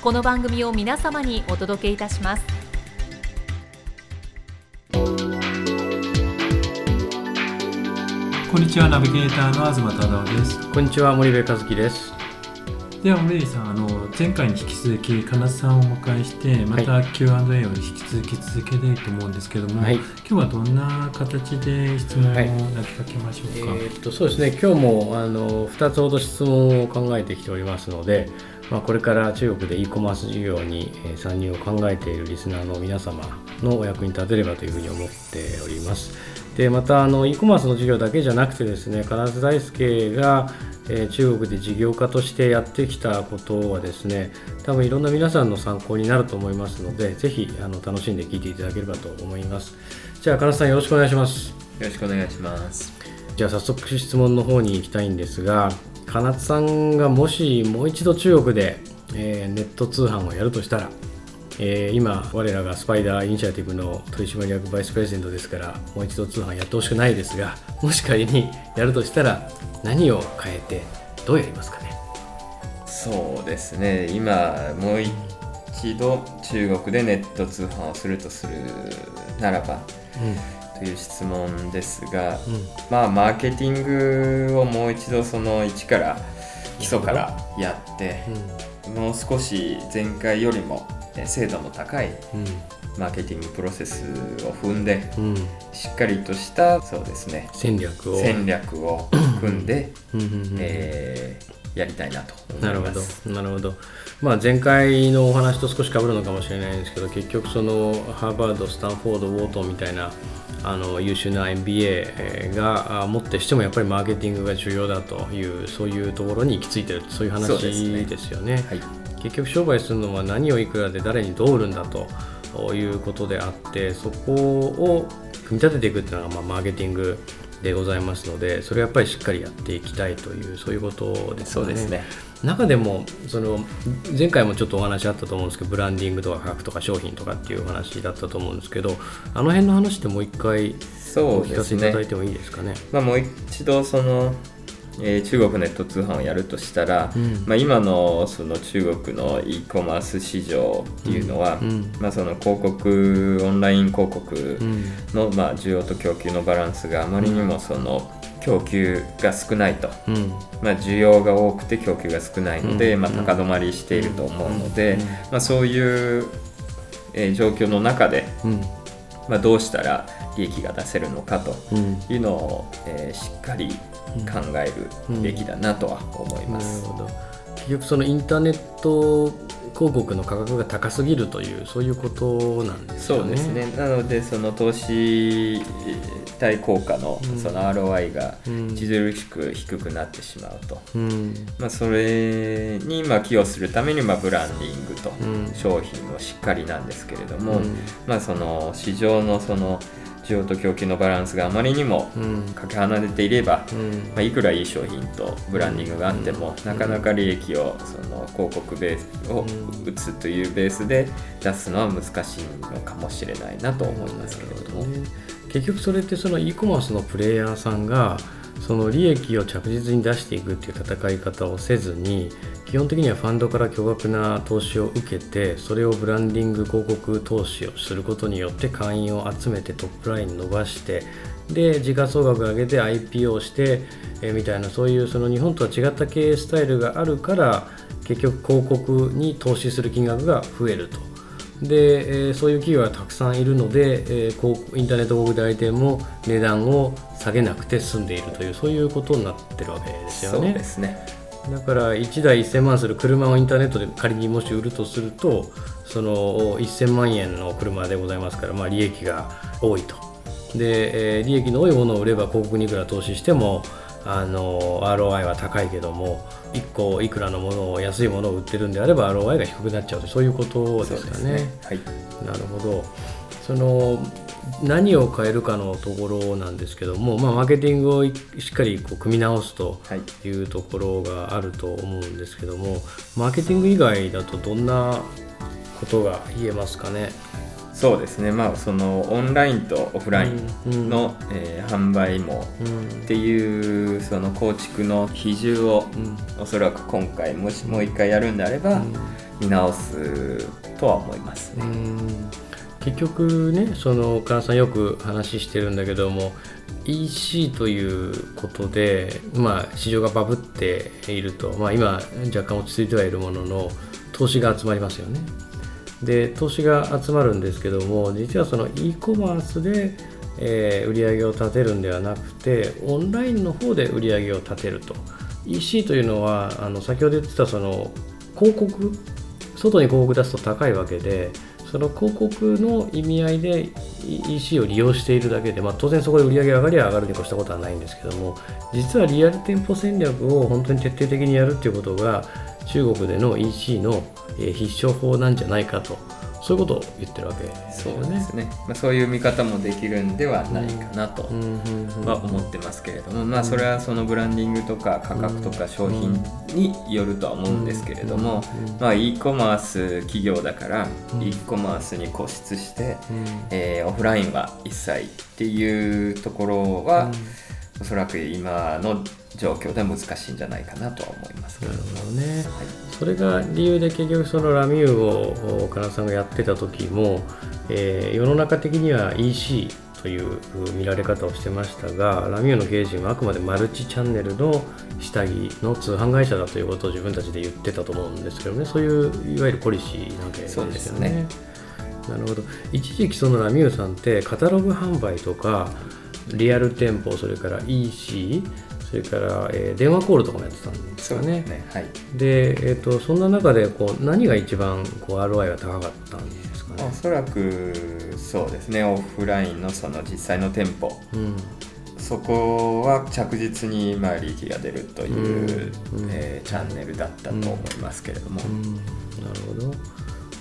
この番組を皆様にお届けいたします。こんにちはナビゲーターの東忠夫です。こんにちは森部和樹です。では森部さんあの前回に引き続き金津さんをお迎えしてまた Q&A を引き続き続けたいと思うんですけども、はい、今日はどんな形で質問を投げかけましょうか、はい、えー、っとそうですね。今日もあの2つほど質問を考えてきておりますので、まあ、これから中国で e コマース事業に参入を考えているリスナーの皆様のお役に立てればというふうに思っております。でまたあの e コマースの事業だけじゃなくてですね金津大輔がえ中国で事業家としてやってきたことはですね多分いろんな皆さんの参考になると思いますのでぜひあの楽しんで聞いていただければと思います。じゃあ金津さんよろしくお願いします。よろしくお願いします。じゃあ早速質問の方に行きたいんですが金津さんがもしもう一度中国で、えー、ネット通販をやるとしたらえー、今我らがスパイダーイニシアティブの取締役バイスプレゼントですからもう一度通販やってほしくないですがもし仮にやるとしたら何を変えてどうやりますかね？そうですね。今もう一度中国でネット通販をするとするならば、うん、という質問ですが、うん、まあマーケティングをもう一度その一から基礎からやって、うん、もう少し前回よりも精度の高いマーケティングプロセスを踏んで、うん、しっかりとしたそうですね戦略を。戦略を組んで、えー、やりたいなとなるほど。なるほど、まあ、前回のお話と少しかぶるのかもしれないんですけど結局そのハーバードスタンフォードウォートンみたいなあの優秀な MBA がもってしてもやっぱりマーケティングが重要だというそういうところに行き着いてるそういう話ですよね。ねはい、結局商売するのは何をいくらで誰にどう売るんだということであってそこを組み立てていくっていうのが、まあ、マーケティングでございますのでそれをやっぱりしっかりやっていきたいというそういうことですね。そうですね中でもその前回もちょっとお話あったと思うんですけどブランディングとか価格とか商品とかっていうお話だったと思うんですけどあの辺の話ってもう一回お聞かせいただいてもいいですかね。ね？まあ、もう一度そのえー、中国ネット通販をやるとしたら、うん、まあ、今のその中国の e コマース市場っていうのは、うん、まあ、その広告オンライン広告の、まあ、需要と供給のバランスがあまりにもその供給が少ないと、うん、まあ、需要が多くて供給が少ないので、まあ、高止まりしていると思うので、まあ、そういう、えー、状況の中で、まあ、どうしたら利益が出せるのかというのを、えー、しっかり考えるべきだなとは思います。うん。うん、結局そのインターネット広告の価格が高すぎるというそういうことなんですね。そうですね。なのでその投資対効果のその ROI が著しく低くなってしまうと、うん、まあ、それにまあ寄与するためにまあブランディングと商品をしっかりなんですけれども、まあ、その市場のその需要と供給のバランスがあまりにもかけ離れていれば、うん、まあ、いくらいい商品とブランディングがあっても、うん、なかなか利益をその広告ベースを打つというベースで出すのは難しいのかもしれないなと思いますけれども。結局それってその e コマースのプレイヤーさんがその利益を着実に出していくっていう戦い方をせずに基本的にはファンドから巨額な投資を受けてそれをブランディング広告投資をすることによって会員を集めてトップライン伸ばしてで時価総額上げて IPO して、えみたいなそういうその日本とは違った経営スタイルがあるから結局広告に投資する金額が増えるとで、え、そういう企業がたくさんいるので、えー、インターネット広告代理店も値段を下げなくて済んでいるというそういうことになってるわけですよね。そうですねだから1台1000万する車をインターネットで仮にもし売るとするとその1000万円の車でございますから、まあ、利益が多いと。で、えー、利益の多いものを売れば広告にいくら投資してもあの ROI は高いけども1個いくらのものを安いものを売ってるんであれば ROI が低くなっちゃうとそういうことですかね。ね。はい、なるほど。その何を変えるかのところなんですけども、まあ、マーケティングをしっかりこう組み直すとい。うところがあると思うんですけども、マーケティング以外だとどんなことが言えますかね？そうですね。まあそのオンラインとオフラインの、うん、えー、販売もっていうその構築の比重を、うん、おそらく今回もしもう一回やるんであれば、見直すとは思いますね。結局ねその菅さんよく話してるんだけども EC ということで、まあ、市場がバブっていると、まあ、今若干落ち着いてはいるものの投資が集まりますよね。で投資が集まるんですけども実はその e コマースで、えー、売り上げを立てるんではなくてオンラインの方で売り上げを立てると EC というのはあの先ほど言ってたその広告外に広告出すと高いわけでその広告の意味合いで EC を利用しているだけで、まあ、当然そこで売り上げ上がりは上がるに越したことはないんですけども実はリアル店舗戦略を本当に徹底的にやるっていうことが中国での EC の必勝法なんじゃないかとそういうことを言ってるわけですよね。そうですね。まあ、そういう見方もできるんではないかなとは思ってますけれども、まあ、それはそのブランディングとか価格とか商品によるとは思うんですけれども、まあ、e コマース企業だから e コマースに固執して、えー、オフラインは一切っていうところは、おそらく今の状況で難しいんじゃないかなとは思います。なるほどね、はい、それが理由で結局そのラミューを金さんがやってた時も、えー、世の中的には EC という見られ方をしてましたがラミューの経営陣はあくまでマルチチャンネルの下着の通販会社だということを自分たちで言ってたと思うんですけどね。そういういわゆるポリシーなわけですよね。ね。なるほど。一時期そのラミューさんってカタログ販売とかリアル店舗それから EC それから、えー、電話コールとかもやってたんですよね。ね。はい、で、えーと、そんな中でこう何が一番こう ROI が高かったんですかね？おそらくそうですね。オフラインのその実際の店舗、うん、そこは着実にまあ利益が出るという、うん、えー、チャンネルだったと思いますけれども。うん、なるほど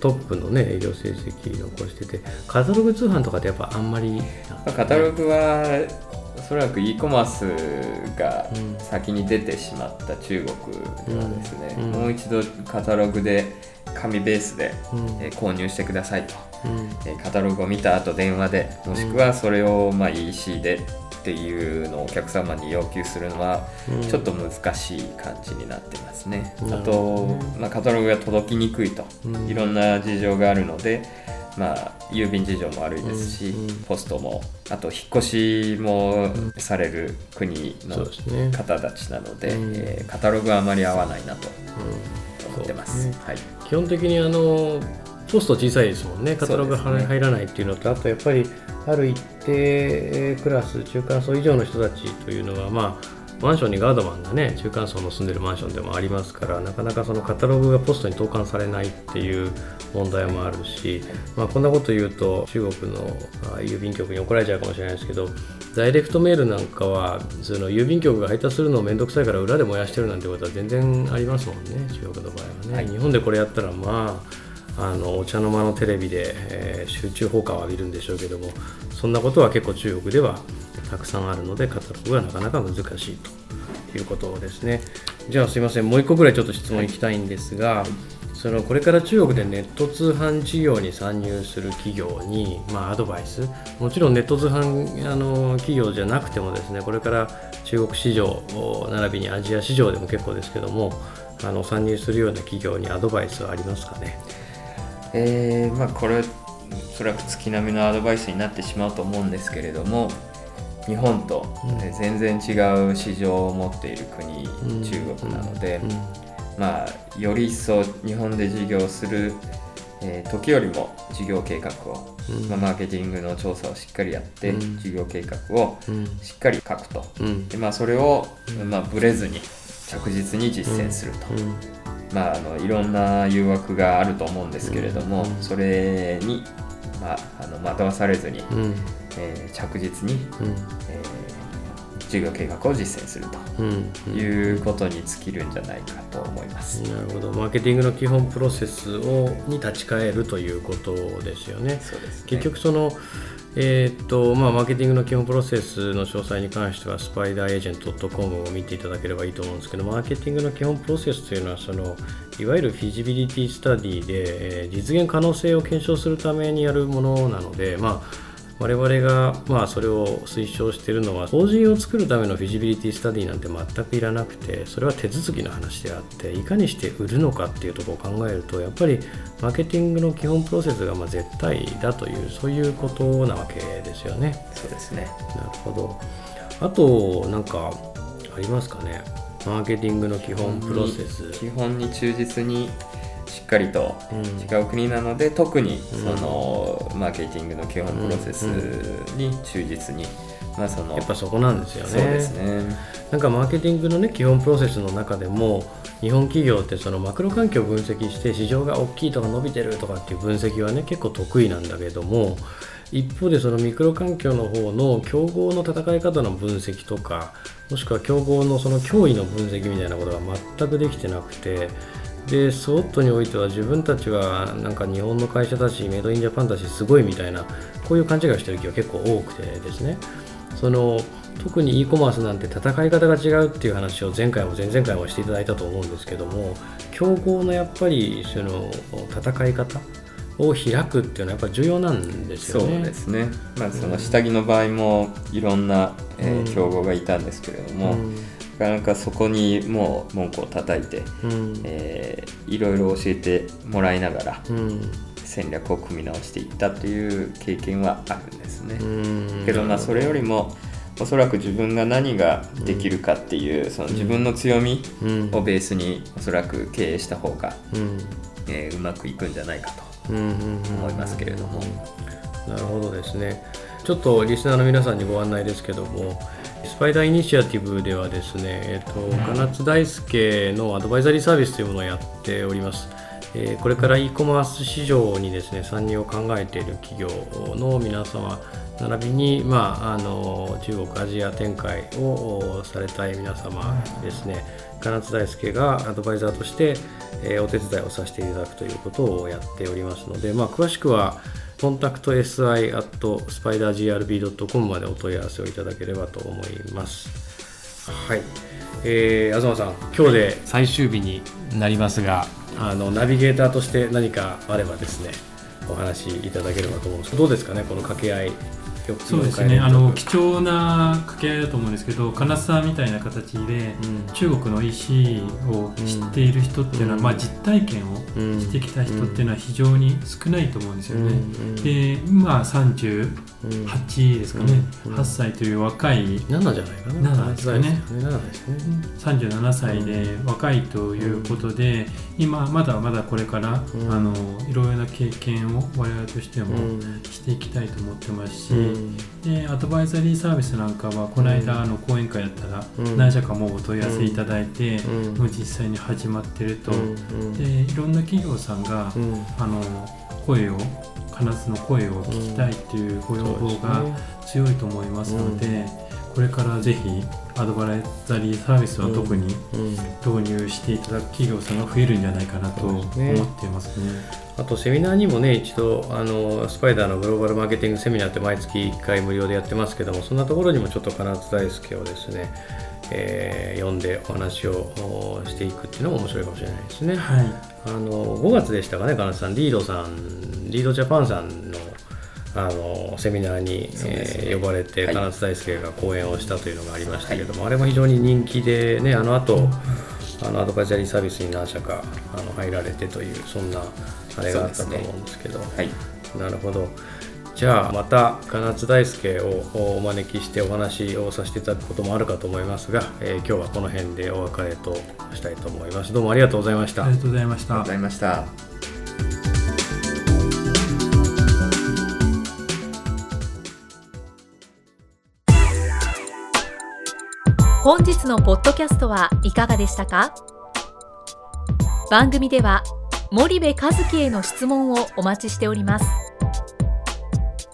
トップのね営業成績残しててカタログ通販とかってやっぱあんまりカタログはおそらく e コマースが先に出てしまった中国ではですね、うん。うん、もう一度カタログで紙ベースで、うん、えー、購入してくださいと、えー、カタログを見た後電話でもしくはそれをまあ EC でっていうのをお客様に要求するのはちょっと難しい感じになってますね。あと、まあ、カタログが届きにくいと、いろんな事情があるのでまあ、郵便事情も悪いですし、うんうん、ポストもあと引っ越しもされる国の方たちなので、うん。えー、カタログはあまり合わないなと思ってます。ね、はい、基本的にあのポスト小さいですもんね。カタログが入らないっていうのと、ね、あとやっぱりある一定クラス中間層以上の人たちというのはまあマンションにガードマンがね中間層の住んでるマンションでもありますからなかなかそのカタログがポストに投函されないっていう問題もあるし、まあ、こんなこと言うと中国の郵便局に怒られちゃうかもしれないですけどダイレクトメールなんかはその郵便局が配達するの面倒くさいから裏で燃やしてるなんてことは全然ありますもんね。中国の場合はね、はい、日本でこれやったらまああのお茶の間のテレビで、えー、集中放火を浴びるんでしょうけどもそんなことは結構中国ではたくさんあるのでカタログはなかなか難しいということですね。じゃあすいません。もう1個ぐらいちょっと質問いきたいんですが、そのこれから中国でネット通販事業に参入する企業に、まあ、アドバイス。もちろんネット通販あの企業じゃなくてもですねこれから中国市場並びにアジア市場でも結構ですけどもあの参入するような企業にアドバイスはありますかね？えー、まあこれおそらく月並みのアドバイスになってしまうと思うんですけれども日本と全然違う市場を持っている国、うん、中国なので、うん。うん、まあ、より一層日本で事業するえー、時よりも事業計画を、うん、まあ、マーケティングの調査をしっかりやって、うん、事業計画をしっかり書くと、うん、でまあ、それを、まあ、ブレずに着実に実践すると、まあ、あのいろんな誘惑があると思うんですけれども、それに、まあ、あの惑わされずに、えー、着実に、えー授業計画を実践するということに尽きるんじゃないかと思います。なるほど。マーケティングの基本プロセスをに立ち返るということですよね。そうです、ね、結局そのえー、っとまあ、マーケティングの基本プロセスの詳細に関してはスパイダーエージェント .com を見ていただければいいと思うんですけどマーケティングの基本プロセスというのはそのいわゆるフィジビリティスタディで、えー、実現可能性を検証するためにやるものなので、まあ我々がまあそれを推奨しているのは法人を作るためのフィジビリティスタディなんて全くいらなくてそれは手続きの話であっていかにして売るのかっていうところを考えるとやっぱりマーケティングの基本プロセスがまあ絶対だというそういうことなわけですよね。そうですね。なるほど。あとなんかありますかね。マーケティングの基本プロセス。基本に忠実にしっかりと違う国なので、うん、特にその、マーケティングの基本プロセスに忠実に、まあ、そのやっぱそこなんですよね。そうですね。なんかマーケティングの、ね、基本プロセスの中でも日本企業ってそのマクロ環境を分析して市場が大きいとか伸びてるとかっていう分析はね結構得意なんだけども一方でそのミクロ環境の方の競合の戦い方の分析とかもしくは競合のその脅威の分析みたいなことが全くできてなくてでスウォットにおいては自分たちはなんか日本の会社だしメイドインジャパンだしすごいみたいなこういう勘違いをしてる企業結構多くてですねその特に e コマースなんて戦い方が違うっていう話を前回も前々回もしていただいたと思うんですけども競合のやっぱりその戦い方を開くっていうのはやっぱり重要なんですよね。そうですね。まあその下着の場合もいろんな、えー、競合がいたんですけれども、うんかなかそこにもう文句を叩いて、うん、えー、いろいろ教えてもらいながら、戦略を組み直していったという経験はあるんですね。けどまあそれよりもおそらく自分が何ができるかっていう、その自分の強みをベースにおそらく経営した方が、うん、えー、うまくいくんじゃないかと思いますけれども。なるほどですね。ちょっとリスナーの皆さんにご案内ですけども、スパイダーイニシアティブではですね、えっと、金津大輔のアドバイザリーサービスというものをやっております。えー、これから e コマース市場にですね参入を考えている企業の皆様並びに、まあ、あの中国アジア展開をされたい皆様ですね金津大輔がアドバイザーとして、えー、お手伝いをさせていただくということをやっておりますので、まあ、詳しくはコンタクト SI at spidergrb.com までお問い合わせをいただければと思います。はい。えー、東さん、今日で最終日になりますが、あのナビゲーターとして何かあればですね、お話しいただければと思うんですどうですかね、この掛け合い。そうですね。あの貴重な掛け合いだと思うんですけど金沢みたいな形で、うん、中国の EC を知っている人っていうのは、うん、まあ、実体験をしてきた人っていうのは非常に少ないと思うんですよね。で、まあ、30 8ですかね、八うん、歳という若い7じゃないかな。7ですかね。三十七37歳で若いということで、うん、今まだまだこれから、うん、あのいろいろな経験を我々としてもしていきたいと思ってますし、でアドバイザリーサービスなんかはこの間の講演会やったら何社かもお問い合わせいただいて、もう実際に始まってると、でいろんな企業さんが、あの声を金津の声を聞きたいっていうご要望が強いと思いますので、これからぜひアドバイザリーサービスは特に導入していただく企業さんが増えるんじゃないかなと思っていますね。あとセミナーにもね一度あのスパイダーのグローバルマーケティングセミナーって毎月1回無料でやってますけどもそんなところにもちょっと金津大輔をですね、えー、呼んでお話をしていくっていうのも面白いかもしれないですね。はい、あの5月でしたかね金津さん。リードさんリードジャパンさんのあのセミナーに、ね。えー、呼ばれて、金津大輔が講演をしたというのがありましたけども、はい、あれも非常に人気でねあの後あのアドバイザリーサービスに何社かあの入られてというそんなあれがあったと思うんですけど、ね。はい、なるほどじゃあまた金津大輔をお招きしてお話をさせていただくこともあるかと思いますが、えー、今日はこの辺でお別れとしたいと思います。どうもありがとうございました。ありがとうございました。ありがとうございました本日のポッドキャストはいかがでしたか？番組では森部一樹への質問をお待ちしております。